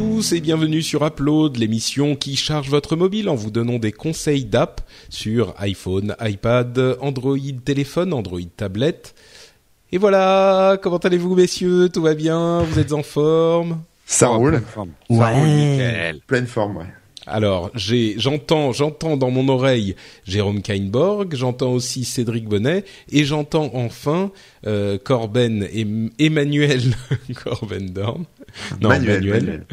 Tous et bienvenue sur Upload, l'émission qui charge votre mobile en vous donnant des conseils d'app sur iPhone, iPad, Android téléphone, Android tablette. Et voilà, comment allez-vous messieurs? Tout va bien? Vous êtes en forme? Ça roule. Pleine forme. Ouais. Pleine forme, ouais. Alors, j'ai, j'entends, j'entends dans mon oreille Jérôme Kainborg, j'entends aussi Cédric Bonnet, et j'entends enfin euh, Corben et Emmanuel Corben Dorn. Non, Manuel. Manuel.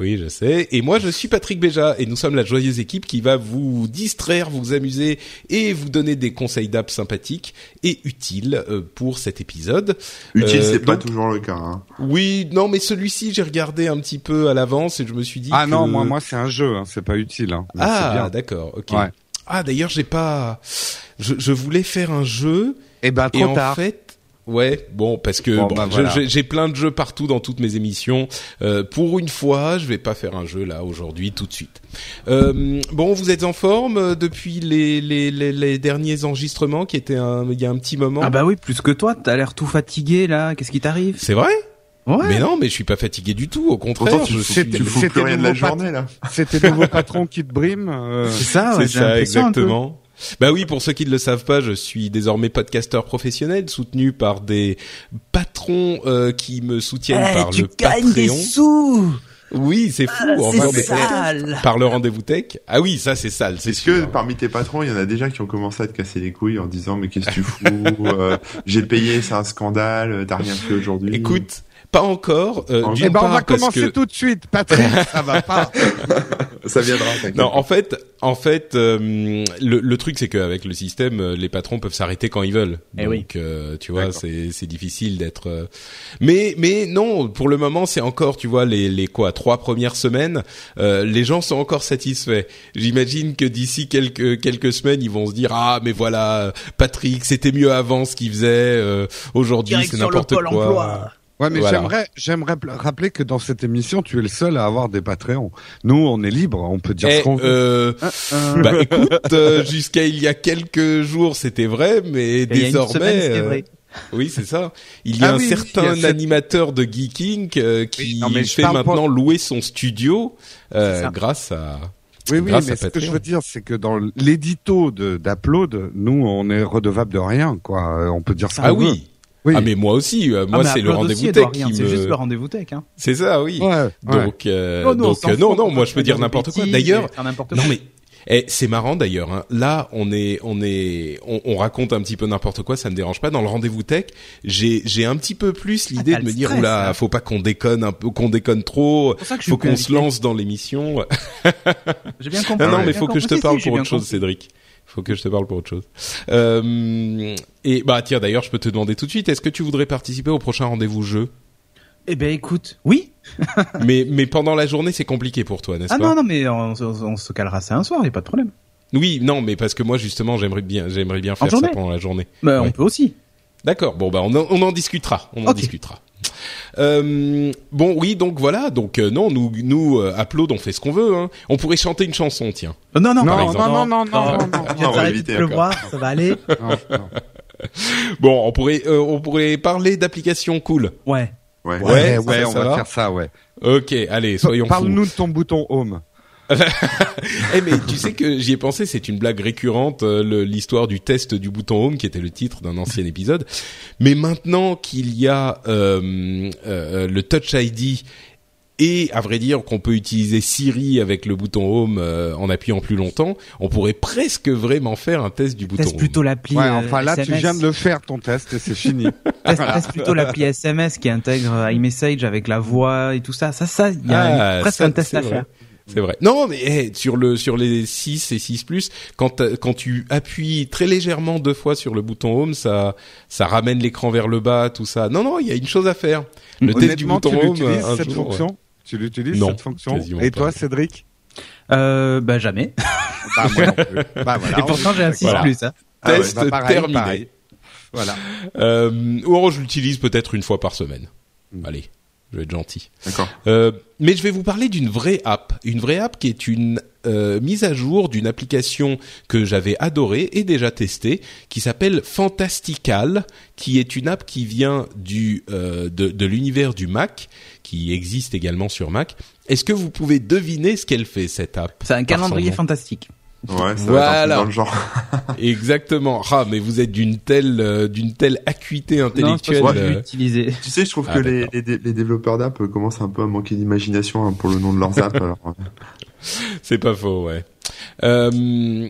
Oui, je sais. Et moi, je suis Patrick Béja, et nous sommes la joyeuse équipe qui va vous distraire, vous amuser et vous donner des conseils d'app sympathiques et utiles euh, pour cet épisode. Utile, Euh, c'est pas donc- toujours le cas. Hein. Oui, non, mais celui-ci, j'ai regardé un petit peu à l'avance et je me suis dit. Ah que- non, moi, moi, c'est un jeu, hein, c'est pas utile. Hein. Ah, bien. d'accord, ok. Ouais. Ah, d'ailleurs, j'ai pas. Je, je voulais faire un jeu Eh ben, et trop en tard. fait. Ouais, bon, parce que Bon, bon, bah, je- voilà. j'ai plein de jeux partout dans toutes mes émissions. Euh, pour une fois, je vais pas faire un jeu là aujourd'hui tout de suite. Euh, bon, vous êtes en forme euh, depuis les, les, les, les derniers enregistrements qui étaient un, il y a un petit moment. Ah bah oui, plus que toi, t'as l'air tout fatigué là. Qu'est-ce qui t'arrive? C'est vrai? Ouais. Mais non, mais je suis pas fatigué du tout. Au contraire, Pourtant, tu, je suis- tu fous c'était plus rien de la nouveau journée, là. C'était vos patrons qui te briment. euh, C'est ça, ouais, c'est ça, l'impression un peu. exactement. Bah oui, pour ceux qui ne le savent pas, je suis désormais podcasteur professionnel, soutenu par des patrons euh, qui me soutiennent Eh, par tu le gagnes des Patreon. sous Oui, c'est fou. Ah, enfin, C'est mais- sale par le rendez-vous tech. Ah oui, ça c'est sale, c'est Est-ce que parmi tes patrons, il y en a déjà qui ont commencé à te casser les couilles en disant mais qu'est-ce que tu fous euh, J'ai payé, c'est un scandale, t'as rien fait aujourd'hui? Écoute, pas encore. Euh, d'une Eh ben, on va commencer que tout de suite, Patrick. ça va pas. ça viendra. non, en fait, en fait, euh, le, le truc c'est qu'avec le système, euh, les patrons peuvent s'arrêter quand ils veulent. Eh Donc, oui. euh, tu vois, c'est c'est difficile d'être. euh, Mais mais non, pour le moment, c'est encore, tu vois, les les quoi, trois premières semaines, euh, les gens sont encore satisfaits. J'imagine que d'ici quelques quelques semaines, ils vont se dire ah mais voilà, Patrick, c'était mieux avant ce qu'il faisait. euh, Aujourd'hui, c'est n'importe quoi. emploi. Ouais, mais Voilà. j'aimerais, j'aimerais rappeler que dans cette émission, tu es le seul à avoir des Patreons. Nous, on est libre, on peut dire Eh, ce qu'on veut. euh, Euh, bah écoute, euh, jusqu'à il y a quelques jours c'était vrai, mais il y a une désormais, semaine, c'était euh, vrai. oui c'est ça. Il y a Ah un oui, certain cette- animateur de Geeking euh, qui Oui, non, mais fait maintenant pas- louer son studio euh, grâce à. Oui, oui, mais ce que je veux dire, c'est que dans l'édito d'Upload, nous, on est redevable de rien, quoi. Euh, On peut dire ça. Ah oui. Oui. Ah mais moi aussi, euh, moi Ah, mais c'est le rendez-vous tech qui C'est me. juste le rendez-vous tech. Hein. C'est ça, oui. Ouais, ouais. Donc, euh, Oh non, donc euh, non, fout, non, on moi je peux dire n'importe quoi. D'ailleurs, non mais eh, c'est marrant d'ailleurs. Hein. Là, on est, on est, on, on raconte un petit peu n'importe quoi, ça me dérange pas. Dans le rendez-vous tech, j'ai, j'ai un petit peu plus l'idée t'as de me dire, stress, oula, là. faut pas qu'on déconne un peu, qu'on déconne trop. pour ça que je Faut qu'on se lance dans l'émission. J'ai bien compris. Non, non, mais faut que je te parle Si, si, pour autre chose, Cédric. Faut que je te parle pour autre chose. Euh, et bah tiens, d'ailleurs, je peux te demander tout de suite, est-ce que tu voudrais participer au prochain rendez-vous jeu? Eh ben écoute, oui. Mais mais pendant la journée, c'est compliqué pour toi, n'est-ce Ah pas? non, non, mais on, on- on se calera ça un soir, y a pas de problème. Oui, non, mais parce que moi justement, j'aimerais bien, j'aimerais bien faire ça pendant la journée. Bah, Ouais. on peut aussi. D'accord. Bon, bah on en, on en discutera. On en discutera. Euh, bon, oui, donc voilà. Donc euh, non, nous, nous, euh, Upload, on fait ce qu'on veut. Hein. On pourrait chanter une chanson, tiens. Euh, non, non, Non, non, non, non, non, non, non. Va éviter, pleuvoir, ça va aller. Non, non. Bon, on pourrait, euh, on pourrait parler d'applications cool. Ouais. Ouais. Ouais, Ouais, ça, ouais, ça on va va faire ça, ouais. Ok, allez, soyons fous. Parle-nous de ton bouton home. Eh mais tu sais que j'y ai pensé, c'est une blague récurrente, euh, l'histoire du test du bouton home qui était le titre d'un ancien épisode. Mais maintenant qu'il y a euh, euh, le Touch ID et à vrai dire qu'on peut utiliser Siri avec le bouton home euh, en appuyant plus longtemps, on pourrait presque vraiment faire un test du bouton Teste home. plutôt l'appli. Ouais, enfin là, tu viens de le faire, ton test, et c'est fini. Teste, teste plutôt l'appli SMS qui intègre iMessage avec la voix et tout ça. Ça, ça, il y a Ah, presque ça, un test à vrai. faire. C'est vrai. Non, mais eh, sur le sur les 6 et 6 plus, quand t'as- quand tu appuies très légèrement deux fois sur le bouton home, ça ça ramène l'écran vers le bas, tout ça. Non non, il y a une chose à faire. Le test du Honnêtement, bouton tu home cette jour, fonction? Tu l'utilises cette fonction? Et pas. toi, Cédric? Euh, bah jamais. Bah moi non plus. Bah voilà. Et pourtant j'ai un 6 Voilà. plus. Hein. Ah ouais, Test bah pareil, terminé. pareil. Voilà. Euh, ou je l'utilise peut-être une fois par semaine. Mm. Allez, je vais être gentil. D'accord. Euh, mais je vais vous parler d'une vraie app, une vraie app qui est une euh, mise à jour d'une application que j'avais adorée et déjà testée, qui s'appelle Fantastical, qui est une app qui vient du euh, de, de l'univers du Mac, qui existe également sur Mac. Est-ce que vous pouvez deviner ce qu'elle fait cette app C'est un calendrier fantastique. Ouais, ça va Voilà. truc dans le genre. Exactement. Ah, mais vous êtes d'une telle euh, d'une telle acuité Non, intellectuelle. je euh, l'ai utilisé. Tu sais, je trouve Ah, que les, les développeurs d'app euh, commencent un peu à manquer d'imagination hein, pour le nom de leurs apps. alors, euh, C'est pas faux, ouais. Euh,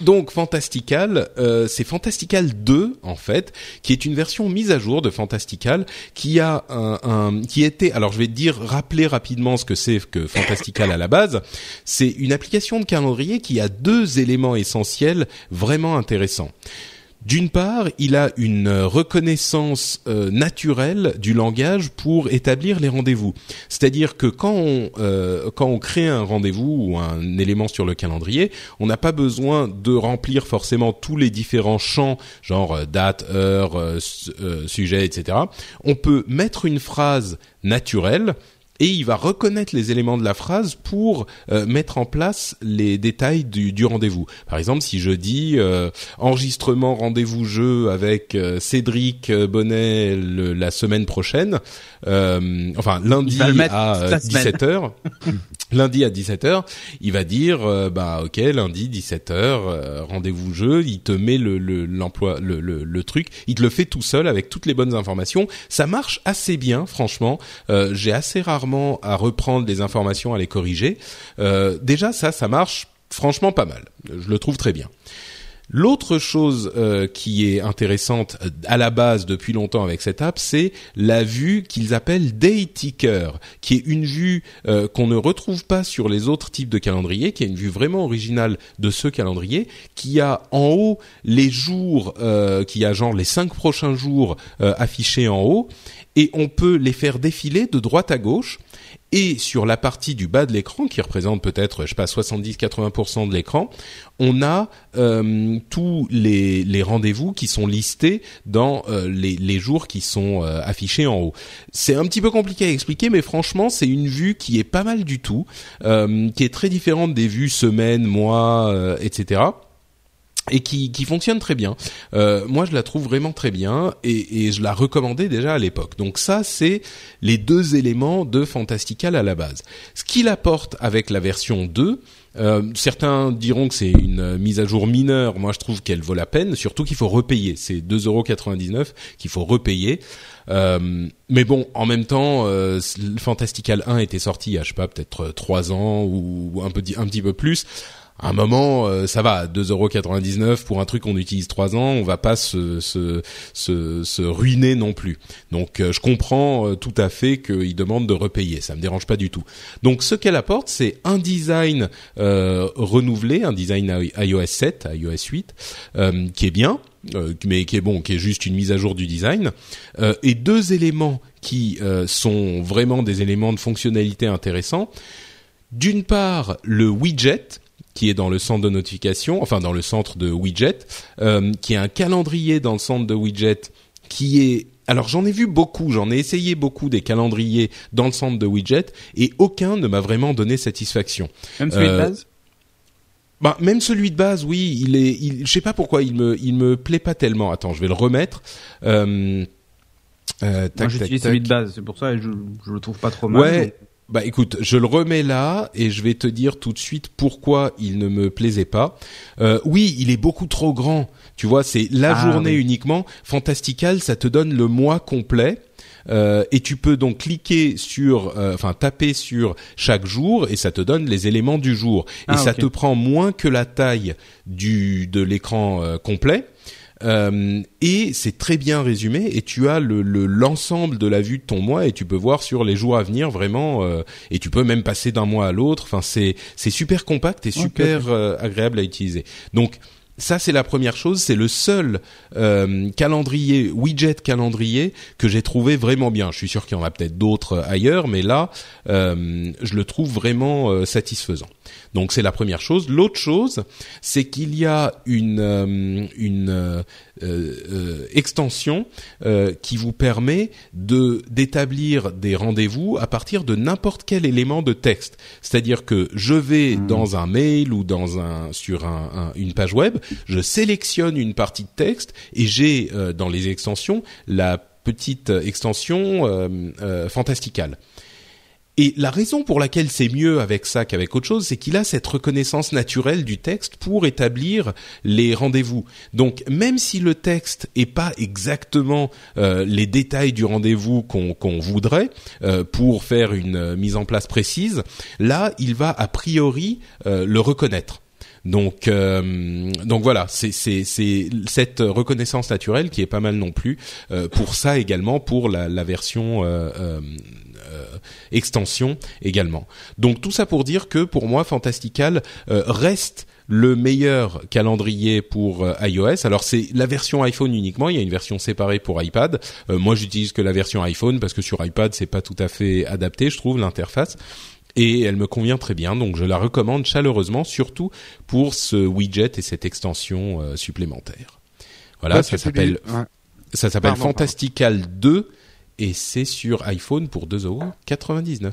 donc Fantastical, euh, c'est Fantastical 2 en fait, qui est une version mise à jour de Fantastical, qui a un, un- qui était, alors je vais te dire, rappeler rapidement ce que c'est que Fantastical à la base. C'est une application de calendrier qui a deux éléments essentiels vraiment intéressants. D'une part, il a une reconnaissance euh, naturelle du langage pour établir les rendez-vous. C'est-à-dire que quand on euh, quand on crée un rendez-vous ou un élément sur le calendrier, on n'a pas besoin de remplir forcément tous les différents champs, genre euh, date, heure, euh, euh, sujet, etc. On peut mettre une phrase naturelle et il va reconnaître les éléments de la phrase pour euh, mettre en place les détails du, du rendez-vous. Par exemple, si je dis euh, enregistrement rendez-vous jeu avec euh, Cédric euh, Bonnet le- la semaine prochaine, euh, enfin lundi à toute la semaine. 17h, lundi à 17h, il va dire euh, bah OK, lundi 17h, euh, rendez-vous jeu, il te met le le- l'emploi le, truc, il te le fait tout seul avec toutes les bonnes informations. Ça marche assez bien franchement. Euh, j'ai assez rarement à reprendre des informations à les corriger. Déjà ça ça marche franchement pas mal. Je le trouve très bien. L'autre chose euh, qui est intéressante euh, à la base depuis longtemps avec cette app, c'est la vue qu'ils appellent Day Ticker, qui est une vue euh, qu'on ne retrouve pas sur les autres types de calendriers, qui est une vue vraiment originale de ce calendrier, qui a en haut les jours, qui a genre les cinq prochains jours affichés en haut, et on peut les faire défiler de droite à gauche. Et sur la partie du bas de l'écran, qui représente peut-être, je sais pas, 70-80% de l'écran, on a euh, tous les, rendez-vous qui sont listés dans euh, les, jours qui sont euh, affichés en haut. C'est un petit peu compliqué à expliquer, mais franchement, c'est une vue qui est pas mal du tout, qui est très différente des vues semaine, mois, etc et qui, qui fonctionne très bien. Euh, moi, je la trouve vraiment très bien et, et je la recommandais déjà à l'époque. Donc ça, c'est les deux éléments de Fantastical à la base. Ce qu'il apporte avec la version 2, euh, certains diront que c'est une euh, mise à jour mineure. Moi, je trouve qu'elle vaut la peine, surtout qu'il faut repayer. C'est 2,99€ qu'il faut repayer. Euh, mais bon, en même temps, euh, Fantastical 1 était sorti il y a, je sais pas, peut-être trois ans ou un, un petit peu plus à un moment, euh, ça va, 2,99€ pour un truc qu'on utilise trois ans, on va pas se, se, se, se ruiner non plus. Donc euh, je comprends euh, tout à fait qu'ils demandent de repayer, ça me dérange pas du tout. Donc ce qu'elle apporte, c'est un design euh, renouvelé, un design iOS 7, iOS 8, euh, qui est bien, euh, mais qui est bon, qui est juste une mise à jour du design, et deux éléments qui sont vraiment des éléments de fonctionnalité intéressants. D'une part, le widget, qui est dans le centre de notification, enfin dans le centre de widget, euh, qui est un calendrier dans le centre de widget, qui est alors j'en ai vu beaucoup, j'en ai essayé beaucoup des calendriers dans le centre de widget et aucun ne m'a vraiment donné satisfaction. Même celui de Euh, base? Bah même celui de base, oui, il est, il, je sais pas pourquoi il me, il me plaît pas tellement. Attends, je vais le remettre. Euh, euh, Moi tac, j'utilise tac, celui de base, c'est pour ça et je, je le trouve pas trop mal. Ouais. donc- Bah écoute, je le remets là et je vais te dire tout de suite pourquoi il ne me plaisait pas. Euh, oui, il est beaucoup trop grand. Tu vois, c'est la Ah, journée oui. uniquement. Fantastical, ça te donne le mois complet. Euh, et tu peux donc cliquer sur, euh, enfin taper sur chaque jour et ça te donne les éléments du jour. Et Ah, ça te prend moins que la taille du de l'écran complet. Euh, et c'est très bien résumé et tu as le l'ensemble de la vue de ton mois et tu peux voir sur les jours à venir vraiment euh, et tu peux même passer d'un mois à l'autre. Enfin c'est c'est super compact et super euh, agréable à utiliser. Donc ça c'est la première chose, c'est le seul euh, calendrier widget calendrier que j'ai trouvé vraiment bien. Je suis sûr qu'il y en a peut-être d'autres ailleurs, mais là euh, je le trouve vraiment euh, satisfaisant. Donc c'est la première chose. L'autre chose, c'est qu'il y a une extension qui vous permet de d'établir des rendez-vous à partir de n'importe quel élément de texte. C'est-à-dire que je vais mmh. dans un mail ou dans un sur un, une page web, je sélectionne une partie de texte et j'ai dans les extensions la petite extension euh, fantasticale. Et la raison pour laquelle c'est mieux avec ça qu'avec autre chose, c'est qu'il a cette reconnaissance naturelle du texte pour établir les rendez-vous. Donc même si le texte est pas exactement euh, les détails du rendez-vous qu'on voudrait euh, pour faire une euh, mise en place précise, là il va a priori le reconnaître. Donc, donc voilà, c'est cette reconnaissance naturelle qui est pas mal non plus pour ça également pour la, la version euh, extension également. Donc tout ça pour dire que pour moi Fantastical euh, reste le meilleur calendrier pour euh, iOS. Alors c'est la version iPhone uniquement, il y a une version séparée pour iPad. moi j'utilise que la version iPhone parce que sur iPad c'est pas tout à fait adapté, je trouve l'interface et elle me convient très bien, donc je la recommande chaleureusement, surtout pour ce widget et cette extension supplémentaire. Voilà, ça s'appelle ça s'appelle Fantastical 2 et c'est sur iPhone pour 2,99€.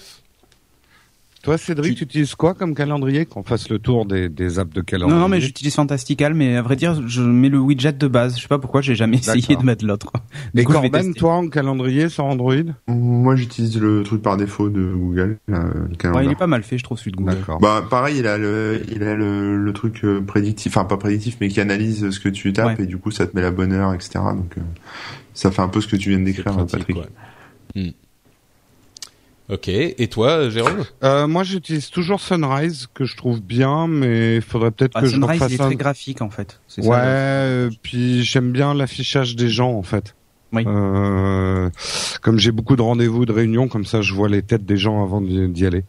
Toi, Cédric, tu... utilises quoi comme calendrier Qu'on fasse le tour des, des apps de calendrier. Non, non mais j'utilise Fantastical, mais à vrai dire, je mets le widget de base. Je sais pas pourquoi, j'ai jamais essayé de mettre l'autre. Mais Corben, toi, en calendrier sur Android Moi, j'utilise le truc par défaut de Google. le ouais, il est pas mal fait, je trouve, celui de Google. Bah, pareil, il a le, il a le, le truc euh, prédictif, enfin pas prédictif, mais qui analyse ce que tu tapes et du coup, ça te met la bonne heure, etc. Donc, euh, ça fait un peu ce que tu viens de décrire, Patrick. Hmm. Ok. Et toi, Jérôme? Euh, Moi, j'utilise toujours Sunrise, que je trouve bien, mais il faudrait peut-être ah, que Sunrise, je fasse il est très graphique en fait. Ouais. Ça, euh, puis j'aime bien l'affichage des gens en fait. Oui. Euh, comme j'ai beaucoup de rendez-vous, de réunions, comme ça, je vois les têtes des gens avant d'y aller.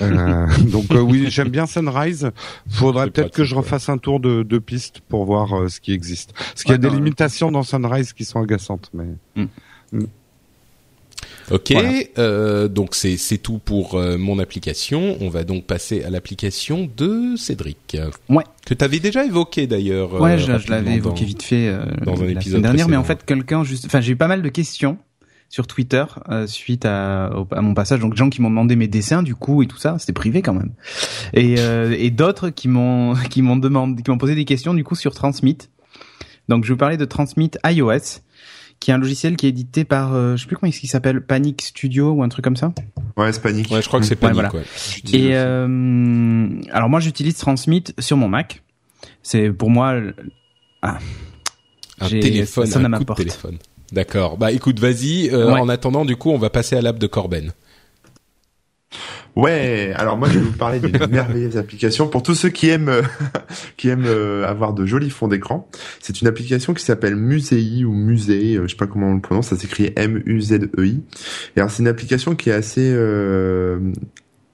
Euh, donc euh, oui, j'aime bien Sunrise. Faudrait peut-être que je refasse un tour de, de piste pour voir euh, ce qui existe. Parce qu'il y a des limitations dans Sunrise qui sont agaçantes, mais. Mm. Mm. Ok, euh, donc c'est c'est tout pour euh, mon application. On va donc passer à l'application de Cédric. Ouais. Que tu avais déjà évoqué d'ailleurs. Ouais, je, l'avais évoqué vite fait euh, dans un épisode dernier, mais en fait quelqu'un juste, enfin j'ai eu pas mal de questions sur Twitter euh, suite à, à, mon passage. Donc, gens qui m'ont demandé mes dessins, du coup, et tout ça, c'était privé quand même. Et, euh, et d'autres qui m'ont qui m'ont demandé, qui m'ont posé des questions du coup sur Transmit. Donc, je vais vous parler de Transmit iOS qui est un logiciel qui est édité par, euh, je sais plus comment il s'appelle, Panic Studio ou un truc comme ça. Ouais, c'est Panic. Ouais, je crois que c'est Panic. Et euh, alors moi, j'utilise Transmit sur mon Mac. C'est pour moi ah, un téléphone, un coup de téléphone. D'accord. Bah écoute, vas-y. Euh, en attendant, du coup, on va passer à l'app de Corben. Ouais, alors moi je vais vous parler d'une merveilleuse application pour tous ceux qui aiment qui aiment euh, avoir de jolis fonds d'écran. C'est une application qui s'appelle Musei ou Musée, euh, je sais pas comment on le prononce, ça s'écrit M U Z E I. Et alors c'est une application qui est assez euh,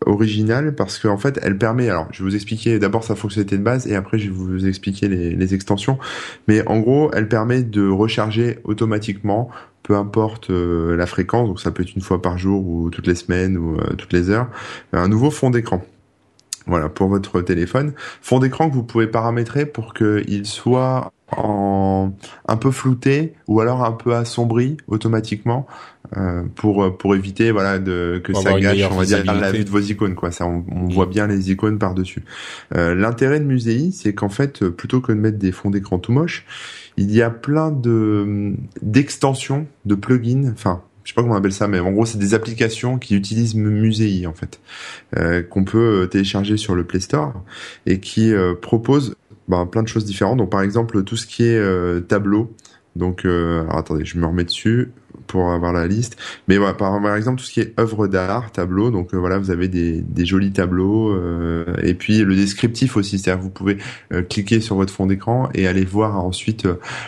originale parce qu'en fait elle permet alors je vais vous expliquer d'abord sa fonctionnalité de base et après je vais vous expliquer les, les extensions mais en gros elle permet de recharger automatiquement peu importe euh, la fréquence, donc ça peut être une fois par jour ou toutes les semaines ou euh, toutes les heures, un nouveau fond d'écran. Voilà, pour votre téléphone. Fond d'écran que vous pouvez paramétrer pour qu'il soit en un peu flouté ou alors un peu assombri automatiquement euh, pour pour éviter voilà de que ça gâche on va dire la vue de vos icônes quoi. Ça on, mm. voit bien les icônes par dessus euh, l'intérêt de Musei c'est qu'en fait plutôt que de mettre des fonds d'écran tout moches il y a plein de d'extensions, de plugins, enfin je sais pas comment on appelle ça, mais en gros c'est des applications qui utilisent Musei en fait, euh, qu'on peut euh, télécharger sur le Play Store et qui euh, proposent bah, plein de choses différentes. Donc par exemple tout ce qui est tableau. Donc alors attendez, je me remets dessus. Pour avoir la liste. Mais voilà, par, par exemple tout ce qui est œuvre d'art, tableau, donc euh, voilà, vous avez des, des jolis tableaux euh, et puis le descriptif aussi, c'est-à-dire vous pouvez euh, cliquer sur votre fond d'écran et aller voir ensuite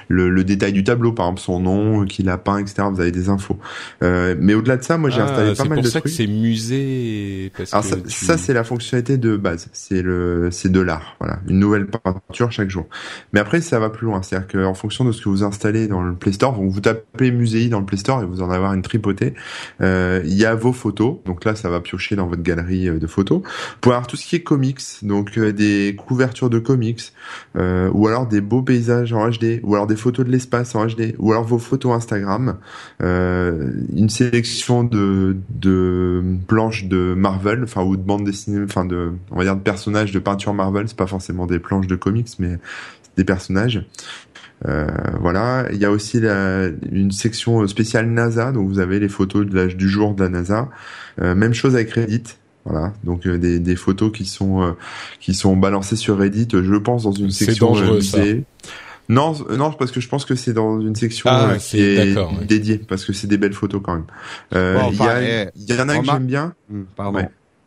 le, le, détail du tableau, par exemple son nom, qui l'a peint, etc. Vous avez des infos. mais au-delà de ça, moi j'ai ah, installé pas mal de trucs. C'est pour ça que c'est musée. Parce Alors que ça, ça c'est la fonctionnalité de base, c'est le c'est de l'art, voilà, une nouvelle peinture chaque jour. Mais après ça va plus loin, c'est-à-dire qu'en fonction de ce que vous installez dans le Play Store, vous, vous tapez Musei dans le Play Store et vous en avoir une tripotée. Euh, il y a vos photos, donc là ça va piocher dans votre galerie euh, de photos. Pour avoir tout ce qui est comics, donc euh, des couvertures de comics, ou alors des beaux paysages en HD, ou alors des photos de l'espace en HD, ou alors vos photos Instagram, une sélection de, de planches de Marvel, enfin ou de bandes dessinées, enfin de on va dire de personnages de peinture Marvel, c'est pas forcément des planches de comics, mais des personnages. Euh, voilà, il y a aussi la, une section spéciale NASA, donc vous avez les photos de l'âge du jour de la NASA. Euh, même chose avec Reddit. Voilà, donc euh, des, des, photos qui sont qui sont balancées sur Reddit, je pense dans une section dangereux, Non, non, parce que je pense que c'est dans une section ah, qui est, dédiée, parce que c'est des belles photos quand même. Il y, eh, y, en a que j'aime bien. Hmm, pardon.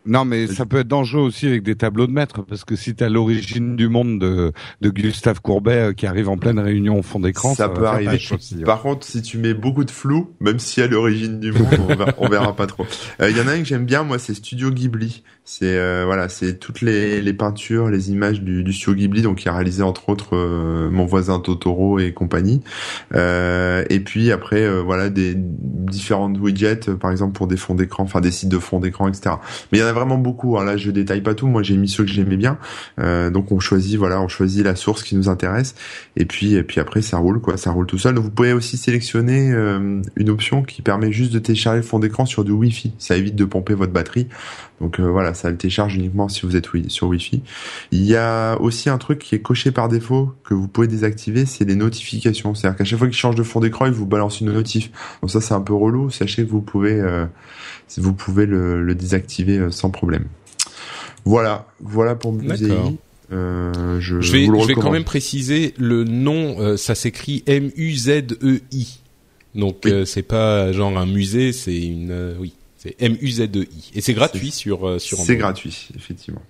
Non, mais ça peut être dangereux aussi avec des tableaux de maître, parce que si tu as l'origine du monde de, de Gustave Courbet euh, qui arrive en pleine réunion au fond d'écran, ça, peut arriver. Hein. Par contre, si tu mets beaucoup de flou, même si à l'origine du monde, on, verra, pas trop. Il euh, y en a un que j'aime bien, moi, c'est Studio Ghibli. C'est euh, voilà, c'est toutes les, les peintures, les images du, du Studio Ghibli, donc qui a réalisé entre autres Mon voisin Totoro et compagnie. et puis après, voilà, des différentes widgets, par exemple pour des fonds d'écran, enfin des sites de fonds d'écran, etc. Mais il y en a vraiment beaucoup. Alors là, je détaille pas tout. Moi, j'ai mis ceux que j'aimais bien. Euh, donc on choisit, voilà, on choisit la source qui nous intéresse. Et puis, et puis après, ça roule, quoi. Ça roule tout seul. Donc vous pouvez aussi sélectionner euh, une option qui permet juste de télécharger le fond d'écran sur du Wi-Fi. Ça évite de pomper votre batterie. Donc euh, voilà, ça le télécharge uniquement si vous êtes sur Wi-Fi. Il y a aussi un truc qui est coché par défaut que vous pouvez désactiver, c'est les notifications. C'est-à-dire qu'à chaque fois qu'il change de fond d'écran, il vous balance une notif. Donc ça, c'est un peu relou. Sachez que vous pouvez vous pouvez le, le désactiver euh, sans problème. Voilà, voilà pour Musei. Euh, je, je, vais, je vais quand même préciser le nom. Euh, ça s'écrit M U Z E I. Donc euh, c'est pas genre un musée, c'est une oui, c'est M U Z E I et c'est gratuit sur sur. C'est gratuit, effectivement.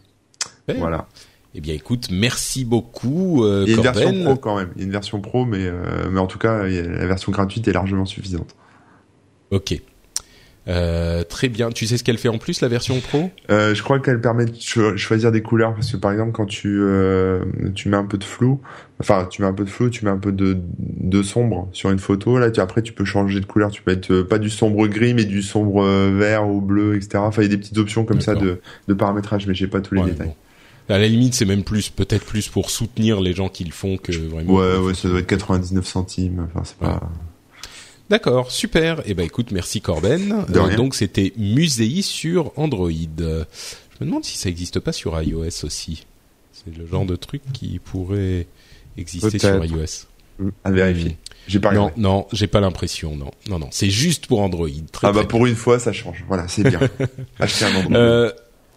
Voilà. Eh bien, écoute, merci beaucoup. Euh, Il y a une version pro quand même. Il y a une version pro, mais mais en tout cas, la version gratuite est largement suffisante. Ok. Euh, très bien. Tu sais ce qu'elle fait en plus la version pro? Euh, Je crois qu'elle permet de choisir des couleurs parce que par exemple quand tu euh, tu mets un peu de flou, enfin tu mets un peu de flou, tu mets un peu de, de sombre sur une photo. Là, tu, après tu peux changer de couleur. Tu peux être euh, pas du sombre gris mais du sombre euh, vert ou bleu, etc. Enfin il y a des petites options comme ça de, de paramétrage, mais j'ai pas tous les détails. À la limite, c'est même plus, peut-être plus pour soutenir les gens qui le font que vraiment. Ouais, ouais, ça doit être 99 centimes. Enfin, c'est pas. D'accord, super. Eh ben écoute, merci Corben. Euh, donc c'était Musei sur Android. Je me demande si ça n'existe pas sur iOS aussi. C'est le genre de truc qui pourrait exister sur iOS. À vérifier. J'ai pas non, non, j'ai pas l'impression. Non, non, non. C'est juste pour Android. ah bah pour une fois, ça change. Voilà, c'est bien. Acheter un Android. Euh,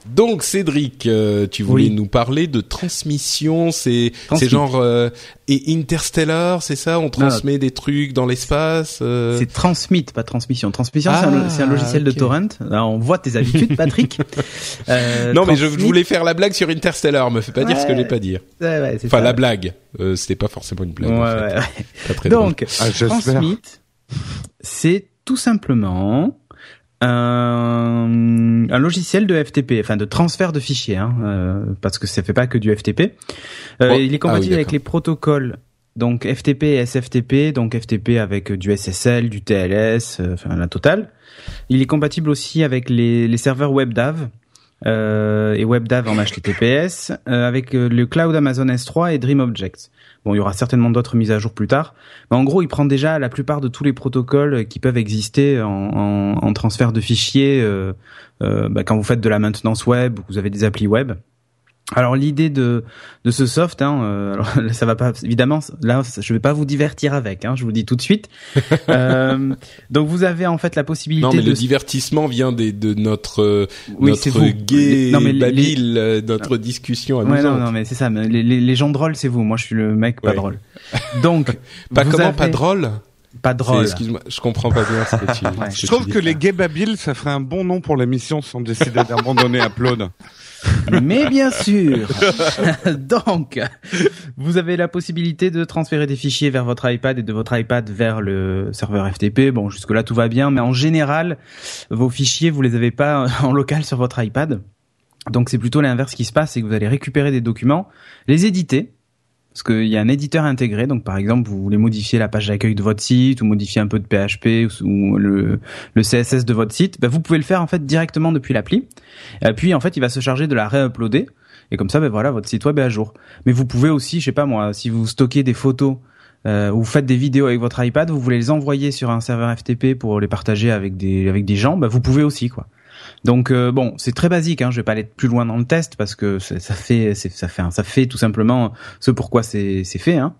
donc Cédric, euh, tu voulais nous parler de transmission, c'est c'est genre euh, et Interstellar, c'est ça? On transmet des trucs dans l'espace euh... C'est Transmit, pas transmission. Transmission, c'est un, ah, logiciel de torrent. Là, on voit tes habitudes, Patrick. euh, non, mais je voulais faire la blague sur Interstellar. Me fais pas dire ce que j'ai pas dire. Ouais, ouais, enfin, la blague. Euh, C'était pas forcément une blague. En fait. Pas très Donc, ah, Transmit, c'est tout simplement un, un, logiciel de FTP, enfin de transfert de fichiers, hein, euh, parce que ça fait pas que du FTP. Euh, il est compatible ah avec les protocoles donc FTP et SFTP, donc FTP avec du SSL, du TLS, euh, enfin la totale. Il est compatible aussi avec les, les serveurs WebDAV euh, et WebDAV en HTTPS, avec le cloud Amazon S3 et DreamObjects. Bon, il y aura certainement d'autres mises à jour plus tard. Mais en gros, il prend déjà la plupart de tous les protocoles qui peuvent exister en, transfert de fichiers euh, euh, bah, quand vous faites de la maintenance web ou que vous avez des applis web. Alors l'idée de de ce soft, hein, euh, alors, ça va pas évidemment. Là, je vais pas vous divertir avec. Hein, je vous dis tout de suite. euh, donc vous avez en fait la possibilité. Non, mais le divertissement vient des, de notre euh, notre gay non, mais euh, notre discussion Ouais, non, non, mais c'est ça. les, les, les, gens drôles, c'est vous. Moi, je suis le mec pas drôle. Donc pas comment pas drôle pas drôle. Excuse-moi, je comprends pas bien ce que tu. Ouais. je trouve que les gays babiles, ça ferait un bon nom pour l'émission si on décidait d'abandonner Upload. Mais bien sûr. Donc, vous avez la possibilité de transférer des fichiers vers votre iPad et de votre iPad vers le serveur FTP. Bon, jusque là tout va bien, mais en général, vos fichiers vous les avez pas en local sur votre iPad. Donc c'est plutôt l'inverse qui se passe, c'est que vous allez récupérer des documents, les éditer, parce qu'il y a un éditeur intégré. Donc par exemple, vous voulez modifier la page d'accueil de votre site ou modifier un peu de PHP ou, le, le, CSS de votre site, ben, vous pouvez le faire en fait directement depuis l'appli. Puis en fait, il va se charger de la réuploader. Et comme ça, ben voilà, votre site web est à jour. Mais vous pouvez aussi, je sais pas moi, si vous stockez des photos euh, ou faites des vidéos avec votre iPad, vous voulez les envoyer sur un serveur FTP pour les partager avec des avec des gens, ben vous pouvez aussi quoi. Donc euh, bon, c'est très basique. Hein, je vais pas aller plus loin dans le test parce que ça fait, ça fait, ça fait tout simplement ce pourquoi c'est fait. Hein.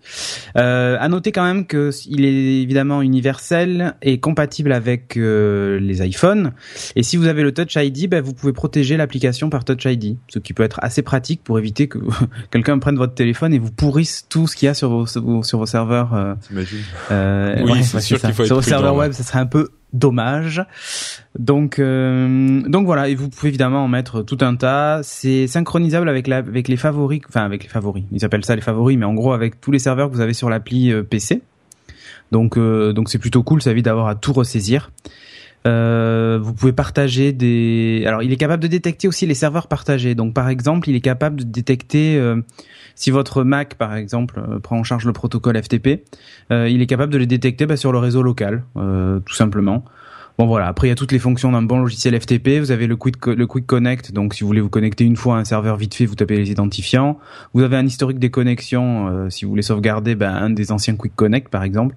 Euh, à noter quand même que il est évidemment universel et compatible avec euh, les iPhones. Et si vous avez le Touch ID, ben, vous pouvez protéger l'application par Touch ID, ce qui peut être assez pratique pour éviter que quelqu'un prenne votre téléphone et vous pourrisse tout ce qu'il y a sur vos, sur vos serveurs. Euh, euh, oui, c'est sûr qu'il faut Sur vos serveurs web, ça serait un peu dommage. Donc euh, donc voilà, et vous pouvez évidemment en mettre tout un tas. C'est synchronisable avec la avec les favoris, enfin avec les favoris. Ils appellent ça les favoris, mais en gros avec tous les serveurs que vous avez sur l'appli euh, PC. Donc euh, donc c'est plutôt cool, ça évite d'avoir à tout ressaisir. Vous pouvez partager des. Alors, il est capable de détecter aussi les serveurs partagés. Donc, par exemple, il est capable de détecter si votre Mac, par exemple, prend en charge le protocole FTP, il est capable de les détecter bah, sur le réseau local, tout simplement. Bon voilà, après il y a toutes les fonctions d'un bon logiciel FTP, vous avez le quick connect, donc si vous voulez vous connecter une fois à un serveur vite fait, vous tapez les identifiants. Vous avez un historique des connexions euh, si vous voulez sauvegarder ben, un des anciens quick connect par exemple.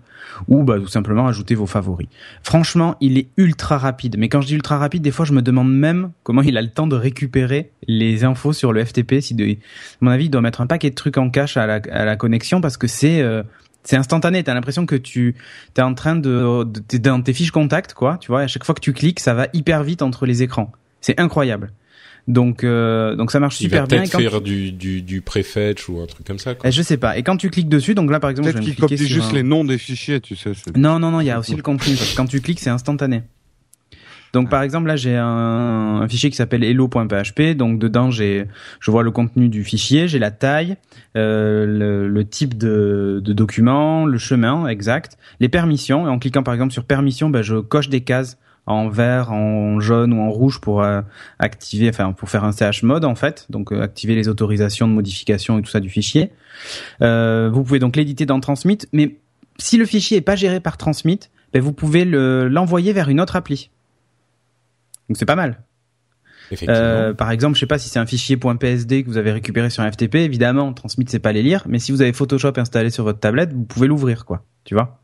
Ou bah, tout simplement ajouter vos favoris. Franchement, il est ultra rapide, mais quand je dis ultra rapide, des fois je me demande même comment il a le temps de récupérer les infos sur le FTP si de à mon avis, il doit mettre un paquet de trucs en cache à la, à la connexion parce que c'est euh, c'est instantané. T'as l'impression que tu t'es en train de, de dans tes fiches contact, quoi. Tu vois, à chaque fois que tu cliques, ça va hyper vite entre les écrans. C'est incroyable. Donc euh, donc ça marche super bien. Il va faire du du du prefetch ou un truc comme ça. Quoi. Eh, je sais pas. Et quand tu cliques dessus, donc là par exemple, peut-être qu'il copie juste les noms des fichiers, tu sais. Non non non, il y a aussi le contenu. Parce que quand tu cliques, c'est instantané. Donc par exemple là j'ai un, un, fichier qui s'appelle hello.php. Donc dedans j'ai je vois le contenu du fichier, j'ai la taille, euh, le, le, type de, de, document, le chemin exact, les permissions. Et en cliquant par exemple sur permission, ben, je coche des cases en vert, en jaune ou en rouge pour euh, activer, enfin pour faire un ch mode en fait, donc euh, activer les autorisations de modification et tout ça du fichier. Euh, vous pouvez donc l'éditer dans Transmit, mais si le fichier est pas géré par Transmit, ben, vous pouvez l'envoyer vers une autre appli. Donc c'est pas mal. Euh, par exemple, je sais pas si c'est un fichier .psd que vous avez récupéré sur un FTP, évidemment, Transmit c'est pas les lire, mais si vous avez Photoshop installé sur votre tablette, vous pouvez l'ouvrir, quoi. Tu vois?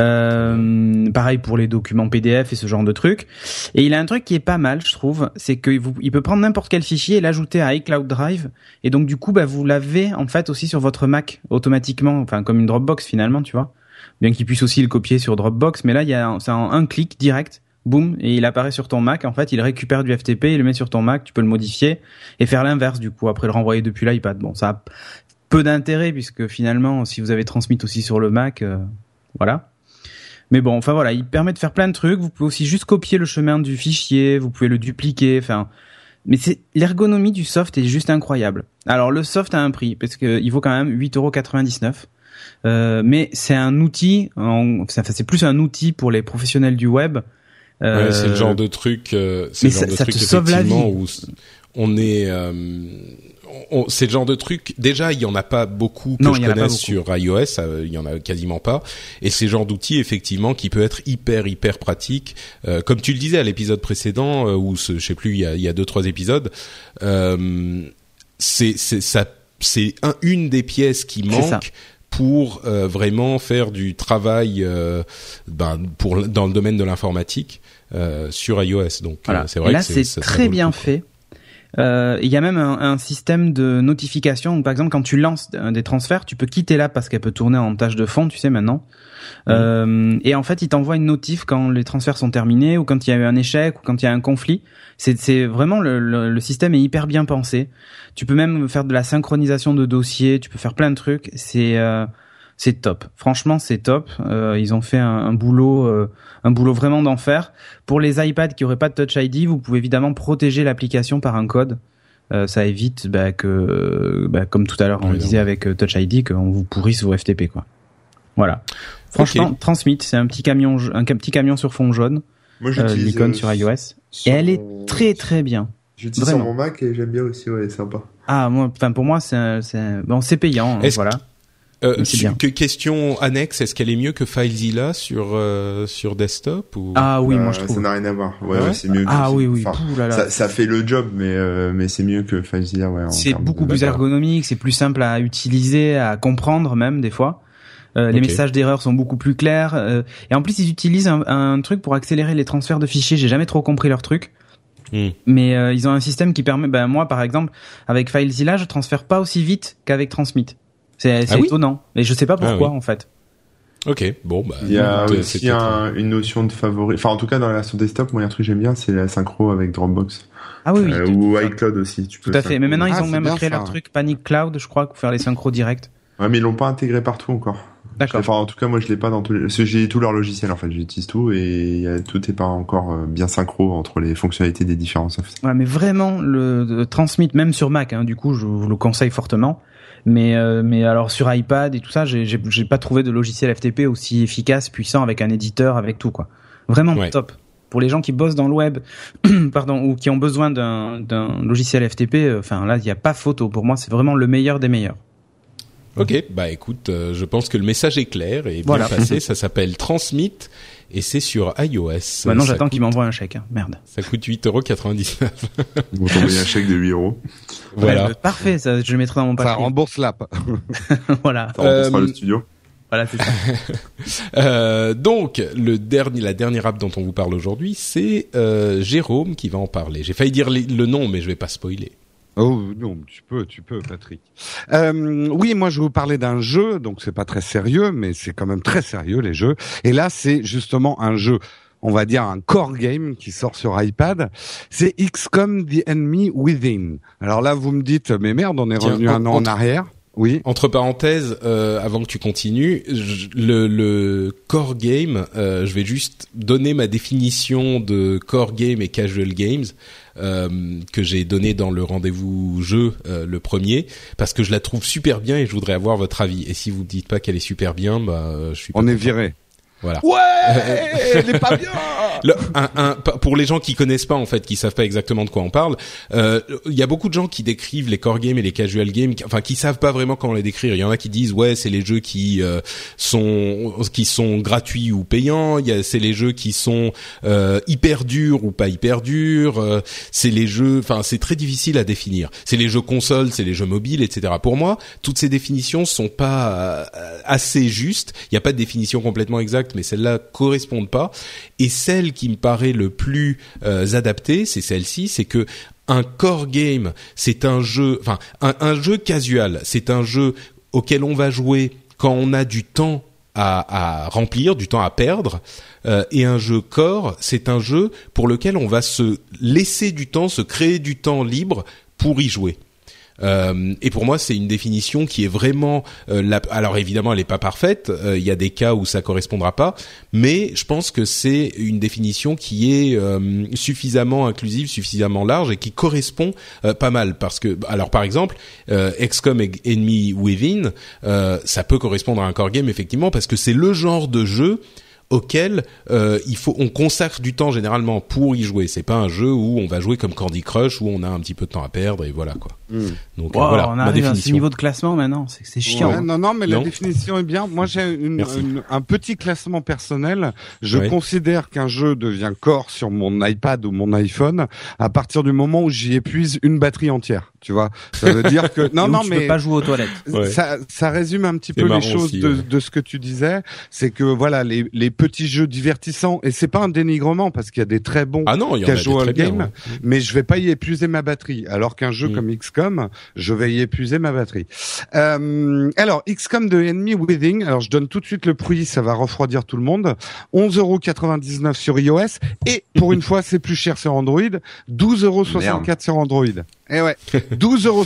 Euh, pareil pour les documents PDF et ce genre de trucs. Et il a un truc qui est pas mal, je trouve, c'est qu'il il peut prendre n'importe quel fichier et l'ajouter à iCloud Drive. Et donc du coup, bah, vous l'avez en fait aussi sur votre Mac automatiquement, enfin comme une Dropbox finalement, tu vois. Bien qu'il puisse aussi le copier sur Dropbox, mais là il y a c'est un clic direct boum, et il apparaît sur ton Mac. En fait, il récupère du FTP, il le met sur ton Mac, tu peux le modifier et faire l'inverse du coup, après le renvoyer depuis l'iPad. Bon, ça a peu d'intérêt puisque finalement, si vous avez transmis aussi sur le Mac, euh, voilà. Mais bon, enfin voilà, il permet de faire plein de trucs. Vous pouvez aussi juste copier le chemin du fichier, vous pouvez le dupliquer, enfin. Mais c'est l'ergonomie du soft est juste incroyable. Alors le soft a un prix parce que il vaut quand même 8,99€. Euh, mais c'est un outil, en, c'est plus un outil pour les professionnels du web ouais, c'est le genre de truc, euh, c'est le genre de truc effectivement où on est, euh, c'est le genre de truc. Déjà, il y en a pas beaucoup que je connaisse sur iOS, euh, il y en a quasiment pas. Et c'est le genre d'outil effectivement qui peut être hyper hyper pratique. Euh, comme tu le disais à l'épisode précédent, euh, ou je sais plus, il y a, il y a deux trois épisodes. c'est c'est ça, c'est un, une des pièces qui manque pour euh, vraiment faire du travail euh, ben, pour dans le domaine de l'informatique euh, sur iOS. Donc c'est vrai là, que c'est très bien fait. Il y a même un, un, système de notification. Par exemple, quand tu lances des transferts, tu peux quitter l'app parce qu'elle peut tourner en tâche de fond, tu sais maintenant. Euh, et en fait, il t'envoie une notif quand les transferts sont terminés ou quand il y a eu un échec ou quand il y a un conflit. C'est vraiment le, le, système est hyper bien pensé. Tu peux même faire de la synchronisation de dossiers. Tu peux faire plein de trucs. C'est euh, c'est top. Franchement, c'est top. Euh, ils ont fait un, boulot, euh, un boulot vraiment d'enfer. Pour les iPads qui auraient pas de Touch ID, vous pouvez évidemment protéger l'application par un code. Euh, ça évite bah, que, bah, comme tout à l'heure on le disait avec Touch ID, qu'on vous pourrisse vos FTP quoi. Voilà. Franchement, Transmit, c'est un petit camion, un petit camion sur fond jaune. Moi, l'icône sur iOS. et elle est très très bien. J'utilise sur mon Mac et j'aime bien aussi, ouais, sympa. Ah, moi, enfin pour moi, c'est bon, c'est payant, hein, voilà. Euh, que question annexe, est-ce qu'elle est mieux que FileZilla sur euh, sur desktop ou? Ah oui, moi je trouve. Ça n'a rien à voir. Ouais, ouais? c'est mieux. Ah oui, oui. Ça, ça, fait le job, mais euh, mais c'est mieux que FileZilla, ouais. C'est beaucoup plus ergonomique, c'est plus simple à utiliser, à comprendre même des fois. Euh, Les messages d'erreur sont beaucoup plus clairs. Euh, et en plus, ils utilisent un, un, truc pour accélérer les transferts de fichiers. J'ai jamais trop compris leur truc. Hmm. Mais euh, ils ont un système qui permet, ben moi par exemple, avec FileZilla, je transfère pas aussi vite qu'avec Transmit. C'est ah étonnant, mais je sais pas ah pourquoi en fait. Ok, bon bah. Il y a aussi une notion de favori. Enfin, en tout cas, dans la version desktop, moi, il y a un truc que j'aime bien, c'est la synchro avec Dropbox. Ah oui, oui. Euh, ou iCloud aussi. Tu peux tout à fait. Mais maintenant, ils ah, ont même créé leur truc Panic Cloud, je crois, pour faire les synchros directs. Ouais, mais ils l'ont pas intégré partout encore. D'accord. Enfin, en tout cas, moi, je l'ai pas dans tous les... j'ai tout leur logiciel, en fait. J'utilise tout et tout est pas encore euh, bien synchro entre les fonctionnalités des différents softs. Ouais, mais vraiment, le, Transmit, même sur Mac, hein, du coup, je vous le conseille fortement. Mais, euh, mais alors, sur iPad et tout ça, j'ai, j'ai pas trouvé de logiciel FTP aussi efficace, puissant, avec un éditeur, avec tout, quoi. Vraiment top. Pour les gens qui bossent dans le web, pardon, ou qui ont besoin d'un, d'un logiciel FTP, euh, enfin, là, il n'y a pas photo. Pour moi, c'est vraiment le meilleur des meilleurs. Ok, bah écoute, euh, je pense que le message est clair et bien passé. Ça s'appelle Transmit et c'est sur iOS. Maintenant, j'attends qu'il m'envoie un chèque. Hein. Merde. Ça coûte 8,99€. Vous t'envoyer un chèque de 8 euros. Voilà. parfait, ça, je le mettrai dans mon papier. Ça rembourse l'app. voilà. Ça remboursera le studio. Voilà, c'est ça. euh, donc, le dernier, la dernière app dont on vous parle aujourd'hui, c'est euh, Jérôme qui va en parler. J'ai failli dire le nom, mais je vais pas spoiler. Oh non, tu peux, tu peux, Patrick. Euh, oui, moi je vais vous parler d'un jeu, donc c'est pas très sérieux, mais c'est quand même très sérieux les jeux. Et là, c'est justement un jeu, on va dire un core game qui sort sur iPad. C'est XCOM The Enemy Within. Alors là, vous me dites, mais merde, on est revenu un an en arrière. Oui. Entre parenthèses, euh, avant que tu continues, le, le, core game, euh, je vais juste donner ma définition de core game et casual games. Euh, que j'ai donné dans le rendez-vous jeu euh, le premier parce que je la trouve super bien et je voudrais avoir votre avis. Et si vous ne dites pas qu'elle est super bien, bah je suis. On est viré. Voilà. Ouais, elle est pas bien. Pour les gens qui connaissent pas en fait, qui savent pas exactement de quoi on parle, euh, il y a beaucoup de gens qui décrivent les core games et les casual games, enfin qui savent pas vraiment comment les décrire. Il y en a qui disent ouais c'est les jeux qui euh, sont qui sont gratuits ou payants. Il y a c'est les jeux qui sont euh, hyper durs ou pas hyper durs. Euh, c'est les jeux, enfin c'est très difficile à définir. C'est les jeux consoles, c'est les jeux mobiles, etc. Pour moi, toutes ces définitions sont pas euh, assez justes. Il n'y a pas de définition complètement exacte mais celles-là correspondent pas. Et qui me paraît le plus euh, adaptée, c'est celle-ci, c'est que un core game, c'est un jeu, enfin un, jeu casual, c'est un jeu auquel on va jouer quand on a du temps à, remplir, du temps à perdre. Euh, et un jeu core, c'est un jeu pour lequel on va se laisser du temps, se créer du temps libre pour y jouer. Euh, et pour moi, c'est une définition qui est vraiment. Euh, la... Alors évidemment, elle n'est pas parfaite. Euh, il y a des cas où ça correspondra pas, mais je pense que c'est une définition qui est suffisamment inclusive, suffisamment large et qui correspond pas mal. Parce que, alors par exemple, XCOM Enemy Within, ça peut correspondre à un core game effectivement parce que c'est le genre de jeu auquel euh, il faut on consacre du temps généralement pour y jouer. C'est pas un jeu où on va jouer comme Candy Crush où on a un petit peu de temps à perdre et voilà quoi. Hmm. Donc euh, voilà, on arrive à ce niveau de classement maintenant, c'est c'est chiant. non non, mais la définition est bien. Moi j'ai un petit classement personnel. Je considère qu'un jeu devient corps sur mon iPad ou mon iPhone à partir du moment où j'y épuise une batterie entière. Tu vois, ça veut dire que non non tu mais peux pas jouer aux toilettes. Ça ça résume un petit peu les choses de, de ce que tu disais, c'est que voilà les les petits jeux divertissants et c'est pas un dénigrement parce qu'il y a des très bons ah non, casual games, mais je vais pas y épuiser ma batterie. Alors qu'un jeu mm. comme XCOM, je vais y épuiser ma batterie. Euh, alors XCOM de Enemy Within, alors je donne tout de suite le prix, ça va refroidir tout le monde. 11,99€ sur iOS et pour une fois c'est plus cher sur Android, 12,64€ sur Android. Eh ouais, 12,64 euros.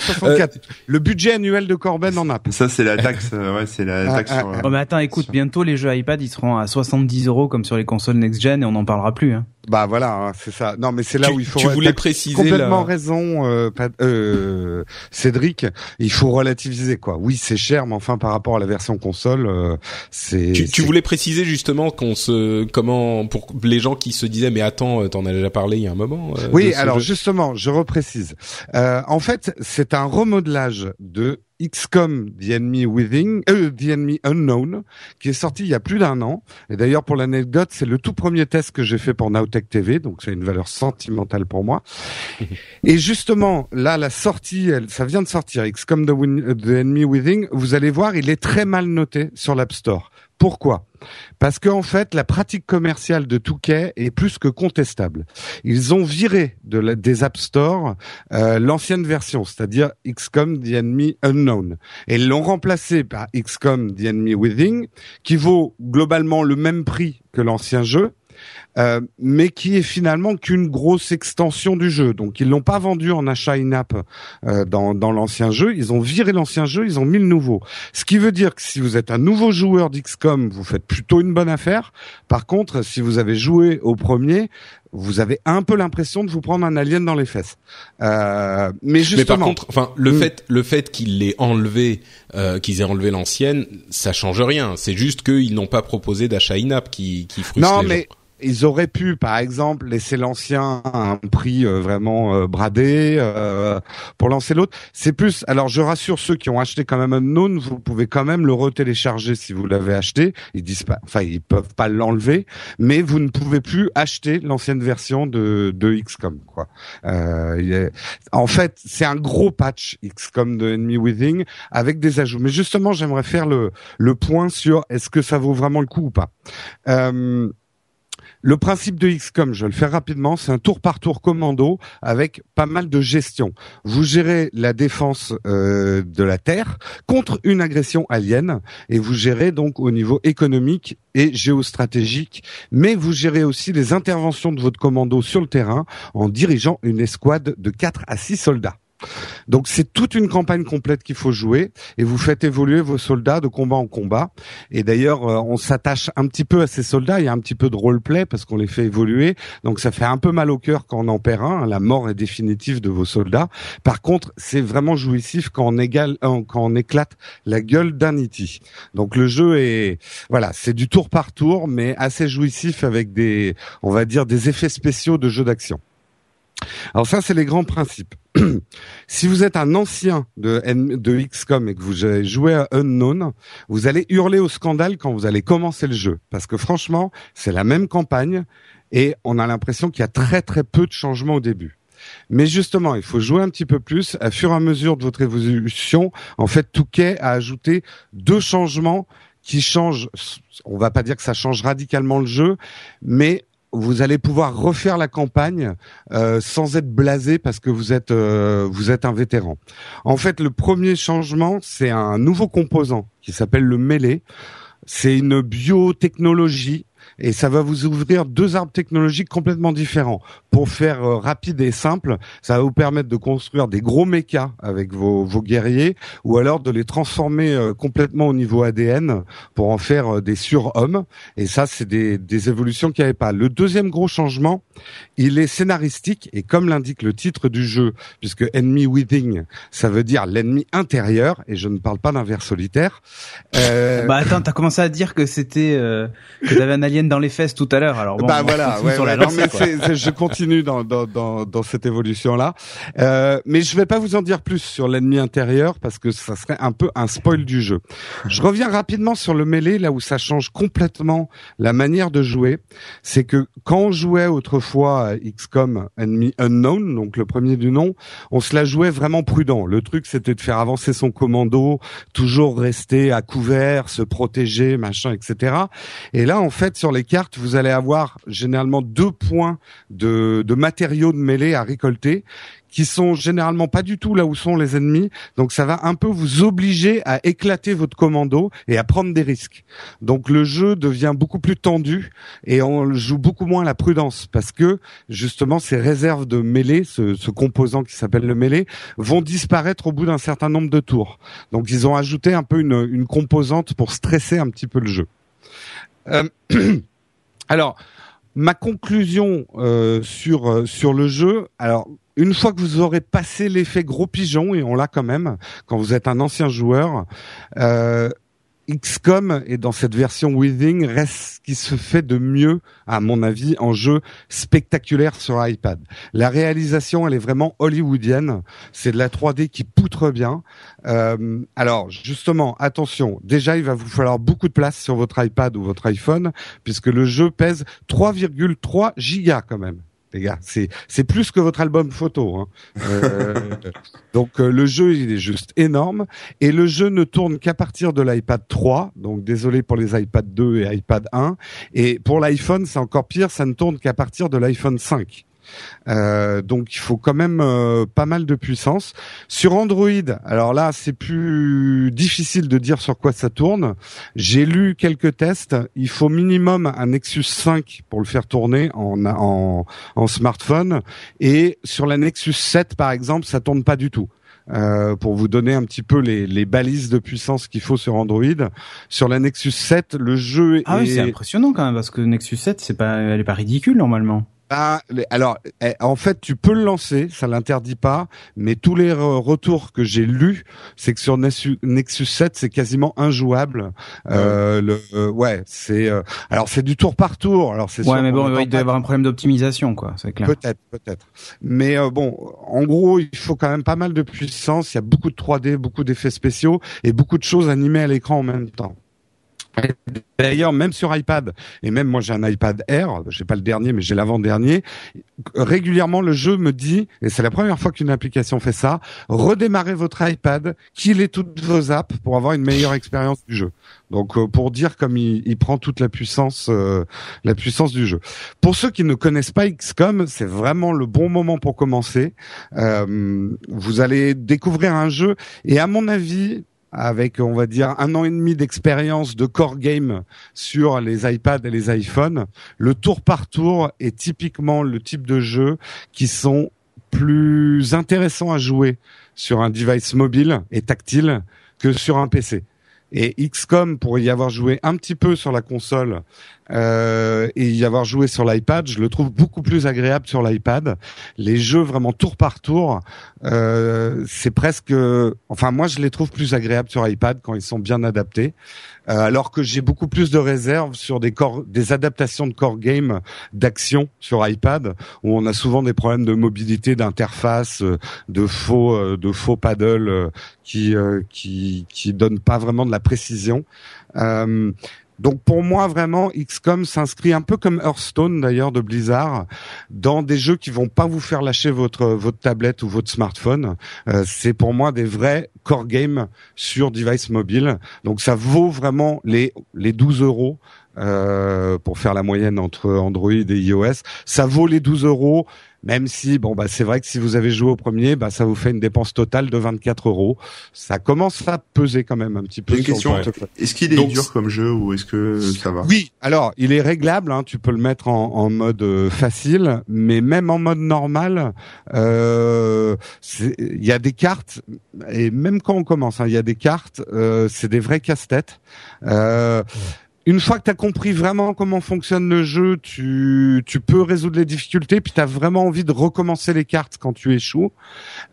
Le budget annuel de Corben en app. Ça, c'est la taxe. ouais, c'est la ah, taxe. Ah, sur, oh, mais attends, écoute, bientôt les jeux iPad, ils seront à 70 euros comme sur les consoles next-gen et on n'en parlera plus. Hein. Bah voilà, hein, c'est ça. Non, mais c'est là où il faut. Tu voulais préciser complètement raison, euh, euh, Cédric. Il faut relativiser quoi. Oui, c'est cher, mais enfin par rapport à la version console, euh, c'est. Tu, tu voulais préciser justement qu'on se comment pour les gens qui se disaient mais attends, t'en as déjà parlé il y a un moment. Euh, oui, alors justement, je reprécise. en fait, c'est un remodelage de XCOM The Enemy Within, euh, The Enemy Unknown, qui est sorti il y a plus d'un an. Et d'ailleurs, pour l'anecdote, c'est le tout premier test que j'ai fait pour Nowtech TV, donc c'est une valeur sentimentale pour moi. Et justement, là, la sortie, elle, ça vient de sortir, XCOM The, The Enemy Within, vous allez voir, il est très mal noté sur l'App Store. Pourquoi? Parce qu'en fait, la pratique commerciale de Touquet est plus que contestable. Ils ont viré des App Store euh, l'ancienne version, c'est-à-dire XCOM The Enemy Unknown, et l'ont remplacé par XCOM The Enemy Within, qui vaut globalement le même prix que l'ancien jeu, euh, mais qui est finalement qu'une grosse extension du jeu. Donc ils l'ont pas vendu en achat in-app euh, dans, dans l'ancien jeu, ils ont viré l'ancien jeu, ils ont mis le nouveau. Ce qui veut dire que si vous êtes un nouveau joueur d'XCOM, vous faites plutôt une bonne affaire. Par contre, si vous avez joué au premier, vous avez un peu l'impression de vous prendre un alien dans les fesses. Euh, mais justement, mais par contre, enfin, le hmm. fait, le fait qu'ils l'aient enlevé, euh, qu'ils aient enlevé l'ancienne, ça change rien. C'est juste qu'ils n'ont pas proposé d'achat in-app qui, qui frustre non, mais ils auraient pu, par exemple, laisser l'ancien à un prix euh, vraiment euh, bradé euh, pour lancer l'autre. C'est plus. Alors, je rassure ceux qui ont acheté quand même Unknown, vous pouvez quand même le retélécharger si vous l'avez acheté. Ils disent pas, enfin, ils peuvent pas l'enlever, mais vous ne pouvez plus acheter l'ancienne version de, de XCOM. Quoi. En fait, c'est un gros patch XCOM de Enemy Within avec des ajouts. Mais justement, j'aimerais faire le le point sur est-ce que ça vaut vraiment le coup ou pas. Euh, le principe de XCOM, je vais le faire rapidement, c'est un tour par tour commando avec pas mal de gestion. Vous gérez la défense euh, de la Terre contre une agression alien et vous gérez donc au niveau économique et géostratégique, mais vous gérez aussi les interventions de votre commando sur le terrain en dirigeant une escouade de 4 à 6 soldats. Donc c'est toute une campagne complète qu'il faut jouer et vous faites évoluer vos soldats de combat en combat. Et d'ailleurs, euh, on s'attache un petit peu à ces soldats. Il y a un petit peu de roleplay parce qu'on les fait évoluer. Donc ça fait un peu mal au cœur quand on en perd un. La mort est définitive de vos soldats. Par contre, c'est vraiment jouissif quand on, égale, euh, quand on éclate la gueule d'un iti. Donc le jeu est, voilà, c'est du tour par tour, mais assez jouissif avec des, on va dire, des effets spéciaux de jeu d'action. Alors ça, c'est les grands principes. si vous êtes un ancien de, de XCOM et que vous avez joué à Unknown, vous allez hurler au scandale quand vous allez commencer le jeu. Parce que franchement, c'est la même campagne et on a l'impression qu'il y a très très peu de changements au début. Mais justement, il faut jouer un petit peu plus. À fur et à mesure de votre évolution, en fait, Touquet a ajouté deux changements qui changent, on va pas dire que ça change radicalement le jeu, mais vous allez pouvoir refaire la campagne euh, sans être blasé parce que vous êtes euh, vous êtes un vétéran. En fait, le premier changement, c'est un nouveau composant qui s'appelle le mêlé. C'est une biotechnologie et ça va vous ouvrir deux arbres technologiques complètement différents. Pour faire euh, rapide et simple, ça va vous permettre de construire des gros mechas avec vos, vos guerriers ou alors de les transformer euh, complètement au niveau ADN pour en faire euh, des surhommes. Et ça, c'est des, des évolutions qu'il n'y avait pas. Le deuxième gros changement, il est scénaristique et comme l'indique le titre du jeu, puisque Enemy Within, ça veut dire l'ennemi intérieur et je ne parle pas d'un vers solitaire. Bah attends, t'as commencé à dire que c'était que t'avais un alien dans les fesses tout à l'heure. Alors bon, bah voilà, ouais, ouais, non, mais je continue dans, dans, dans, dans cette évolution là, euh, mais je vais pas vous en dire plus sur l'ennemi intérieur parce que ça serait un peu un spoil du jeu. Je reviens rapidement sur le mêlé là où ça change complètement la manière de jouer. C'est que quand on jouait autrefois à XCOM Enemy Unknown, donc le premier du nom, on se la jouait vraiment prudent. Le truc c'était de faire avancer son commando, toujours rester à couvert, se protéger, machin, etc. Et là en fait sur les les cartes, vous allez avoir généralement deux points de, de matériaux de mêlée à récolter qui sont généralement pas du tout là où sont les ennemis. Donc ça va un peu vous obliger à éclater votre commando et à prendre des risques. Donc le jeu devient beaucoup plus tendu et on joue beaucoup moins la prudence parce que justement ces réserves de mêlée, ce, ce composant qui s'appelle le mêlée, vont disparaître au bout d'un certain nombre de tours. Donc ils ont ajouté un peu une, une composante pour stresser un petit peu le jeu. Euh, alors, ma conclusion euh, sur euh, sur le jeu. Alors, une fois que vous aurez passé l'effet gros pigeon et on l'a quand même quand vous êtes un ancien joueur. Euh, XCOM et dans cette version Withing reste ce qui se fait de mieux, à mon avis, en jeu spectaculaire sur iPad. La réalisation, elle est vraiment hollywoodienne. C'est de la 3D qui poutre bien. Euh, alors, justement, attention. Déjà, il va vous falloir beaucoup de place sur votre iPad ou votre iPhone, puisque le jeu pèse 3,3 gigas quand même les gars. C'est plus que votre album photo. Hein. Euh, donc euh, le jeu il est juste énorme et le jeu ne tourne qu'à partir de l'iPad 3. Donc désolé pour les iPad 2 et iPad 1. Et pour l'iPhone c'est encore pire, ça ne tourne qu'à partir de l'iPhone 5. Euh, donc il faut quand même euh, pas mal de puissance. Sur Android, alors là c'est plus difficile de dire sur quoi ça tourne. J'ai lu quelques tests. Il faut minimum un Nexus 5 pour le faire tourner en, en, en smartphone. Et sur la Nexus 7 par exemple, ça tourne pas du tout. Euh, pour vous donner un petit peu les, les balises de puissance qu'il faut sur Android. Sur la Nexus 7, le jeu ah oui, c'est impressionnant quand même parce que Nexus 7, c'est pas, elle est pas ridicule normalement. Bah, alors, eh, en fait, tu peux le lancer, ça l'interdit pas, mais tous les retours que j'ai lus, c'est que sur Nexus 7, c'est quasiment injouable. Euh, le, euh, ouais, c'est, euh, alors c'est du tour par tour. Alors c'est. Ouais, mais bon, il doit y avoir un problème d'optimisation, quoi. C'est clair. Peut-être, peut-être. Mais bon, en gros, il faut quand même pas mal de puissance. Il y a beaucoup de 3D, beaucoup d'effets spéciaux et beaucoup de choses animées à l'écran en même temps. D'ailleurs, même sur iPad, et même moi j'ai un iPad Air, j'ai pas le dernier, mais j'ai l'avant-dernier, régulièrement le jeu me dit, et c'est la première fois qu'une application fait ça, redémarrez votre iPad, qu'il ait toutes vos apps pour avoir une meilleure expérience du jeu. Donc euh, pour dire comme il, prend toute la puissance, euh, la puissance du jeu. Pour ceux qui ne connaissent pas XCOM, c'est vraiment le bon moment pour commencer. Euh, vous allez découvrir un jeu, et à mon avis, avec on va dire un an et demi d'expérience de core game sur les iPads et les iPhones, le tour par tour est typiquement le type de jeu qui sont plus intéressants à jouer sur un device mobile et tactile que sur un PC. Et XCOM, pour y avoir joué un petit peu sur la console euh, et y avoir joué sur l'iPad, je le trouve beaucoup plus agréable sur l'iPad. Les jeux vraiment tour par tour, euh, c'est presque, enfin moi je les trouve plus agréables sur iPad quand ils sont bien adaptés. Euh, alors que j'ai beaucoup plus de réserves sur des core, des adaptations de core game d'action sur iPad où on a souvent des problèmes de mobilité, d'interface, euh, de faux, euh, de faux paddle qui qui qui donnent pas vraiment de la précision. Donc pour moi vraiment XCOM s'inscrit un peu comme Hearthstone d'ailleurs de Blizzard dans des jeux qui vont pas vous faire lâcher votre votre tablette ou votre smartphone. Euh, c'est pour moi des vrais core games sur device mobile. Donc ça vaut vraiment les les 12 euros euh, pour faire la moyenne entre Android et iOS. Ça vaut les 12 euros. Même si, bon, bah, c'est vrai que si vous avez joué au premier, bah, ça vous fait une dépense totale de 24 euros. Ça commence à peser quand même un petit peu. Une question. Est-ce qu'il est dur comme jeu ou est-ce que ça va? Oui. Alors, il est réglable. Hein, tu peux le mettre en, en mode euh, facile, mais même en mode normal, euh, il y a des cartes et même quand on commence, hein, il y a des cartes. Euh, c'est des vrais casse-têtes. Euh, une fois que tu as compris vraiment comment fonctionne le jeu, tu, tu peux résoudre les difficultés, puis tu as vraiment envie de recommencer les cartes quand tu échoues.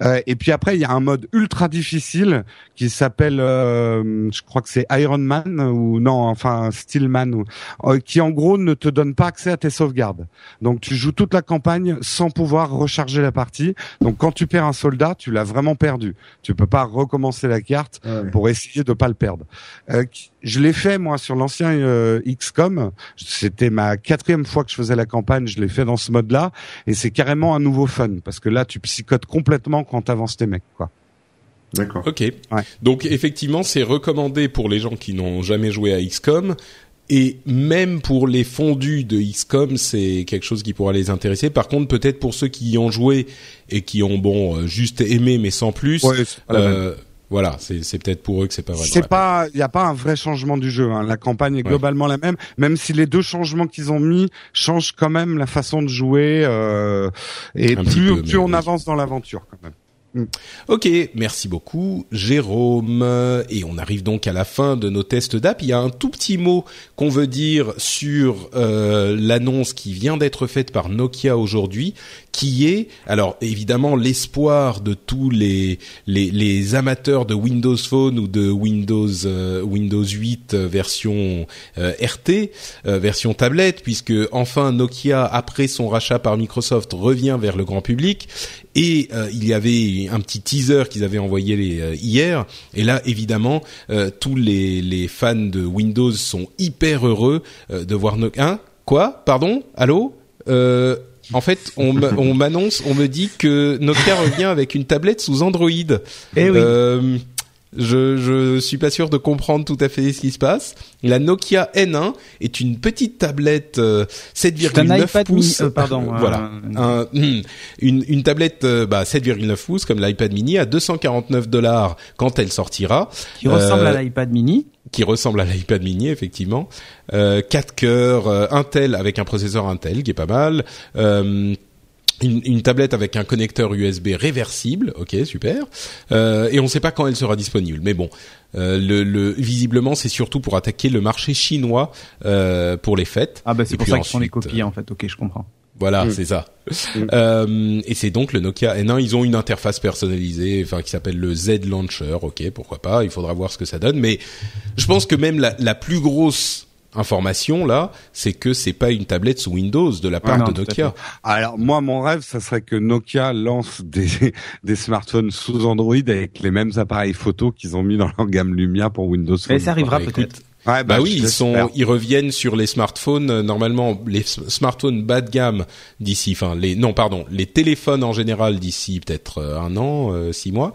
Euh, et puis après, il y a un mode ultra difficile qui s'appelle, euh, je crois que c'est Iron Man, ou non, enfin Steelman, ou, euh, qui en gros ne te donne pas accès à tes sauvegardes. Donc tu joues toute la campagne sans pouvoir recharger la partie. Donc quand tu perds un soldat, tu l'as vraiment perdu. Tu peux pas recommencer la carte pour essayer de pas le perdre. Euh, je l'ai fait moi sur l'ancien euh, XCOM. C'était ma quatrième fois que je faisais la campagne. Je l'ai fait dans ce mode-là et c'est carrément un nouveau fun parce que là tu psychotes complètement quand t'avances tes mecs quoi. D'accord. Ok. Donc effectivement, c'est recommandé pour les gens qui n'ont jamais joué à XCOM et même pour les fondus de XCOM, c'est quelque chose qui pourra les intéresser. Par contre, peut-être pour ceux qui y ont joué et qui ont bon euh, juste aimé mais sans plus, euh, voilà, c'est peut-être pour eux que c'est pas vrai. C'est pas, il n'y a pas un vrai changement du jeu. Hein. La campagne est globalement la même, même si les deux changements qu'ils ont mis changent quand même la façon de jouer euh, et plus, plus on avance dans l'aventure quand même. Mm. Ok, merci beaucoup Jérôme. Et on arrive donc à la fin de nos tests d'app. Il y a un tout petit mot qu'on veut dire sur euh, l'annonce qui vient d'être faite par Nokia aujourd'hui, qui est alors évidemment l'espoir de tous les, les, les amateurs de Windows Phone ou de Windows euh, Windows 8 euh, version RT, version tablette, puisque enfin Nokia après son rachat par Microsoft revient vers le grand public et euh, il y avait un petit teaser qu'ils avaient envoyé les, euh, hier. Et là, évidemment, euh, tous les, les, fans de Windows sont hyper heureux de voir Nokia. Hein? Quoi? Pardon? Allô? En fait, on m'annonce, on me dit que Nokia revient avec une tablette sous Android. Eh oui. Je je suis pas sûr de comprendre tout à fait ce qui se passe. La Nokia N1 est une petite tablette 7,9 euh, pouces. Euh, pardon. voilà. Un, hmm, une, une tablette euh, bah, 7,9 pouces comme l'iPad mini à 249 dollars quand elle sortira. Qui ressemble à l'iPad mini qui ressemble à l'iPad mini effectivement. Euh, 4 cœurs, Intel avec un processeur Intel qui est pas mal. Euh, une, une, tablette avec un connecteur USB réversible, ok super, euh, et on ne sait pas quand elle sera disponible. Mais bon, euh, le, le, visiblement c'est surtout pour attaquer le marché chinois euh, pour les fêtes. Ah bah c'est pour ça qu'ils font les copies en fait. Ok, je comprends. Voilà, mm. c'est ça. Mm. Euh, et c'est donc le Nokia N1. Ils ont une interface personnalisée, enfin qui s'appelle le Z Launcher. Ok, pourquoi pas. Il faudra voir ce que ça donne. Mais je pense que même la, la plus grosse information là, c'est que c'est pas une tablette sous Windows de la part de Nokia. Alors moi mon rêve ça serait que Nokia lance des des smartphones sous Android avec les mêmes appareils photo qu'ils ont mis dans leur gamme Lumia pour Windows Phone. Mais ça arrivera peut-être. bah, bah oui, ils sont, ils reviennent sur les smartphones. Euh, normalement, les smartphones bas de gamme d'ici, enfin les, non pardon, les téléphones en général d'ici peut-être euh, un an, euh, six mois,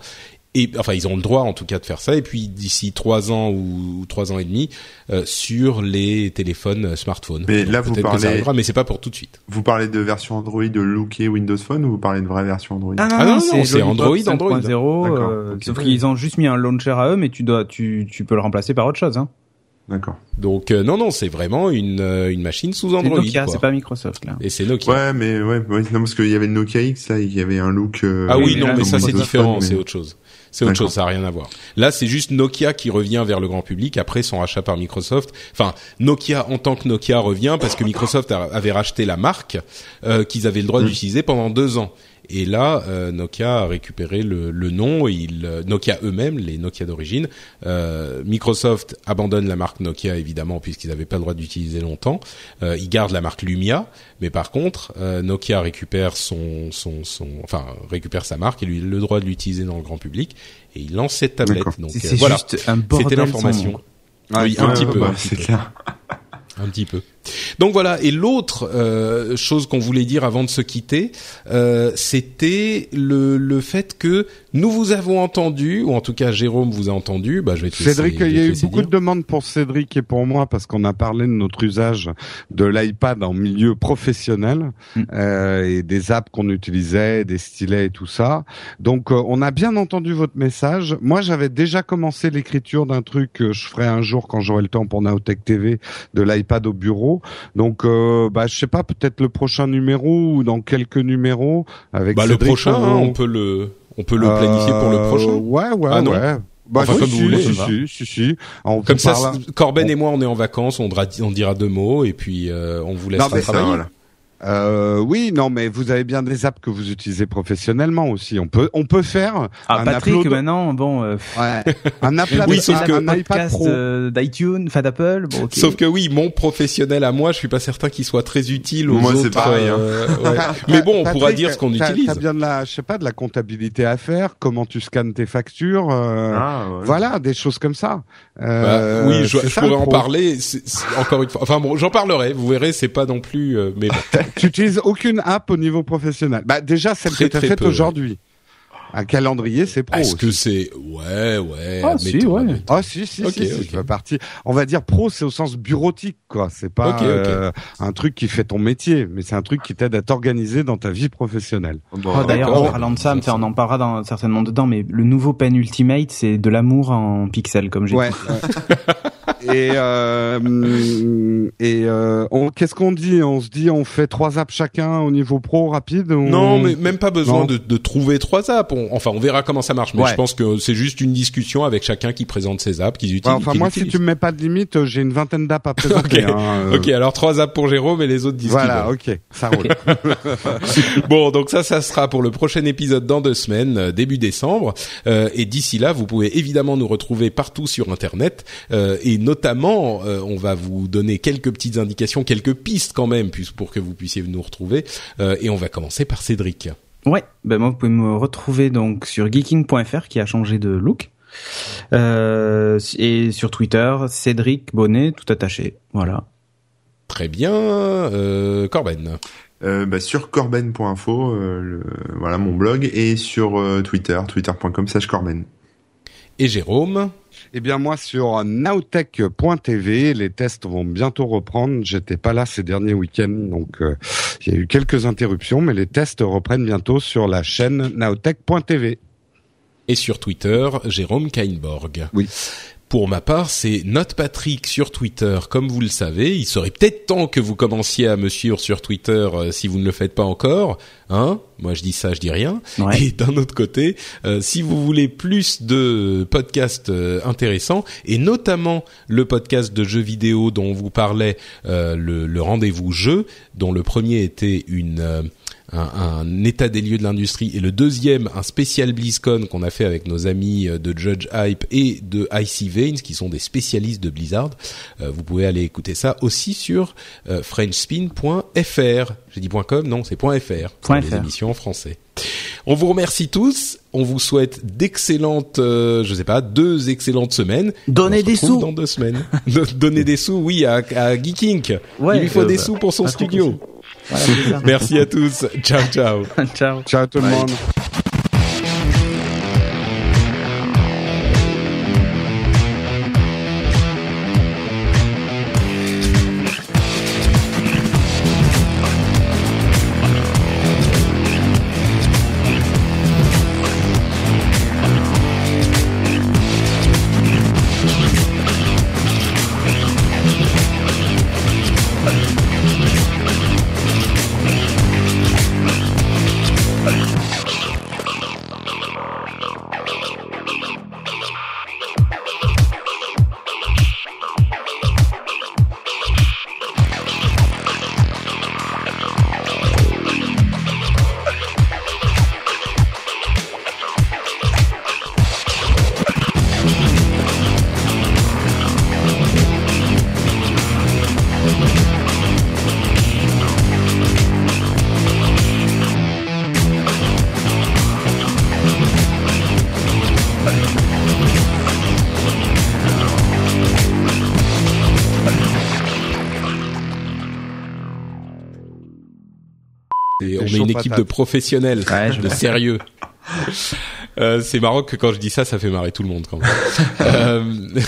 et enfin ils ont le droit en tout cas de faire ça et puis d'ici trois ans ou trois ans et demi euh, sur les téléphones euh, smartphones. Mais là vous parlez, mais c'est pas pour tout de suite. Vous parlez de version Android de lookée Windows Phone ou vous parlez de vraie version Android Ah non, ah non, c'est Android, Android 5.0. Euh, sauf qu'ils ont juste mis un launcher à eux, mais tu dois, tu, tu peux le remplacer par autre chose. Hein. D'accord. Donc non non c'est vraiment une une machine sous Android. C'est Nokia, c'est pas Microsoft là. Et c'est Nokia. Ouais mais ouais, ouais non parce qu'il y avait le Nokia X là il y avait un look. ah oui non mais ça c'est différent c'est autre chose. C'est autre chose, ça n'a rien à voir. Là, c'est juste Nokia qui revient vers le grand public après son rachat par Microsoft. Enfin, Nokia en tant que Nokia revient parce que Microsoft avait racheté la marque euh, qu'ils avaient le droit mm. d'utiliser pendant deux ans. Et là, euh, Nokia a récupéré le, le nom. Il, euh, Nokia eux-mêmes, les Nokia d'origine. Euh, Microsoft abandonne la marque Nokia évidemment puisqu'ils n'avaient pas le droit d'utiliser longtemps. Euh, ils gardent la marque Lumia, mais par contre, euh, Nokia récupère son, son, son, enfin récupère sa marque et lui le droit de l'utiliser dans le grand public. Et il lance cette tablette. Donc voilà, c'était l'information. oui, un petit peu. un petit peu. Donc voilà. Et l'autre euh, chose qu'on voulait dire avant de se quitter, euh, c'était le, le fait que nous vous avons entendu, ou en tout cas Jérôme vous a entendu. Bah, je vais te Cédric, il y a eu beaucoup de demandes pour Cédric et pour moi parce qu'on a parlé de notre usage de l'iPad en milieu professionnel mm. euh, et des apps qu'on utilisait, des stylets et tout ça. Donc euh, on a bien entendu votre message. Moi, j'avais déjà commencé l'écriture d'un truc que je ferai un jour quand j'aurai le temps pour Naotech TV de l'iPad au bureau. Donc, euh, bah, je sais pas, peut-être le prochain numéro ou dans quelques numéros avec. Bah, le prochain, hein, on peut le, on peut le planifier pour le euh, prochain. Ouais, ouais, ah, ouais. Bah, enfin, comme vous voulez, si, si, si, Comme ça, Corben et moi, on est en vacances, on, dira, on dira deux mots et puis euh, on vous laisse travailler. Euh, oui, non, mais vous avez bien des apps que vous utilisez professionnellement aussi. On peut, on peut faire. Ah, un Patrick, upload... maintenant, bon. Euh... Ouais. Un upload, oui, sauf que un iPad Pro euh, d'iTunes, enfin d'Apple. Bon, okay. Sauf que oui, mon professionnel à moi, je suis pas certain qu'il soit très utile aux moi, autres. Pareil, hein. euh, ouais. mais bon, on Patrick, pourra dire ce qu'on utilise. T'as bien de la, je sais pas, de la comptabilité à faire. Comment tu scannes tes factures. Euh, ah, ouais. Voilà, des choses comme ça. Bah, oui, je, je pourrais en parler. C est, c est, encore une fois. Enfin bon, j'en parlerai. Vous verrez, c'est pas non plus. mais bon. tu utilises aucune une app au niveau professionnel Bah déjà celle très, que tu as faite aujourd'hui. Un calendrier, c'est pro. Est-ce que c'est ouais, ouais. Ah si, ouais. Ah si, si, si, si, partie. On va dire pro, c'est au sens bureautique, quoi. C'est pas euh, un truc qui fait ton métier, mais c'est un truc qui t'aide à t'organiser dans ta vie professionnelle. oh, D'ailleurs, en parlant de ça, on en parlera dans, certainement dedans, mais le nouveau Pen Ultimate, c'est de l'amour en pixels, comme j'ai ouais, et euh, et euh, qu'est-ce qu'on dit? On se dit on fait trois apps chacun au niveau pro rapide Non, mais même pas besoin de, de, trouver trois apps. enfin, on verra comment ça marche. Mais je pense que c'est juste une discussion avec chacun qui présente ses apps, qu'ils utilisent. enfin, moi, si tu me mets pas de limite, j'ai une vingtaine d'apps à présenter. ok, hein, euh. ok. Alors trois apps pour Jérôme et les autres disent. Voilà, ok, ça roule. bon, donc ça, ça sera pour le prochain épisode dans deux semaines, euh, début décembre. Euh, et d'ici là, vous pouvez évidemment nous retrouver partout sur Internet et notamment, euh, on va vous donner quelques petites indications, quelques pistes quand même, pour que vous puissiez nous retrouver. Euh, et on va commencer par Cédric. Ouais, ben moi vous pouvez me retrouver donc sur geeking.fr qui a changé de look. Euh, et sur Twitter, Cédric Bonnet, tout attaché. Voilà. Très bien, euh, Corben. Euh, bah, sur corben.info, euh, voilà mon blog, et sur Twitter, twitter.com slash corben. Et Jérôme eh bien moi sur nowtech.tv, les tests vont bientôt reprendre. J'étais pas là ces derniers week-ends, donc euh, il y a eu quelques interruptions, mais les tests reprennent bientôt sur la chaîne nowtech.tv. Et sur Twitter, Jérôme Kainborg. Oui. Pour ma part, c'est Note Patrick sur Twitter, comme vous le savez. Il serait peut-être temps que vous commenciez à me suivre sur Twitter euh, si vous ne le faites pas encore. Hein? Moi, je dis ça, je dis rien. Et d'un autre côté, euh, si vous voulez plus de podcasts euh, intéressants, et notamment le podcast de jeux vidéo dont on vous parlait, le, le rendez-vous jeu, dont le premier était une un, état des lieux de l'industrie et le deuxième un spécial BlizzCon qu'on a fait avec nos amis euh, de Judge Hype et de Icy Veins qui sont des spécialistes de Blizzard. Euh, vous pouvez aller écouter ça aussi sur euh, frenchspin.fr. J'ai dit .com, non, c'est .fr. Pour les émissions en français. On vous remercie tous. On vous souhaite d'excellentes, euh, je sais pas, deux excellentes semaines. Donnez des sous dans deux semaines. Donnez des sous, oui, à, à Geeking. Ouais, Il lui faut des sous pour son studio. Merci à tous. Ciao, ciao. ciao. Ciao tout le monde. Équipe de professionnels, de sérieux. Euh, c'est marrant que quand je dis ça, ça fait marrer tout le monde quand même. euh,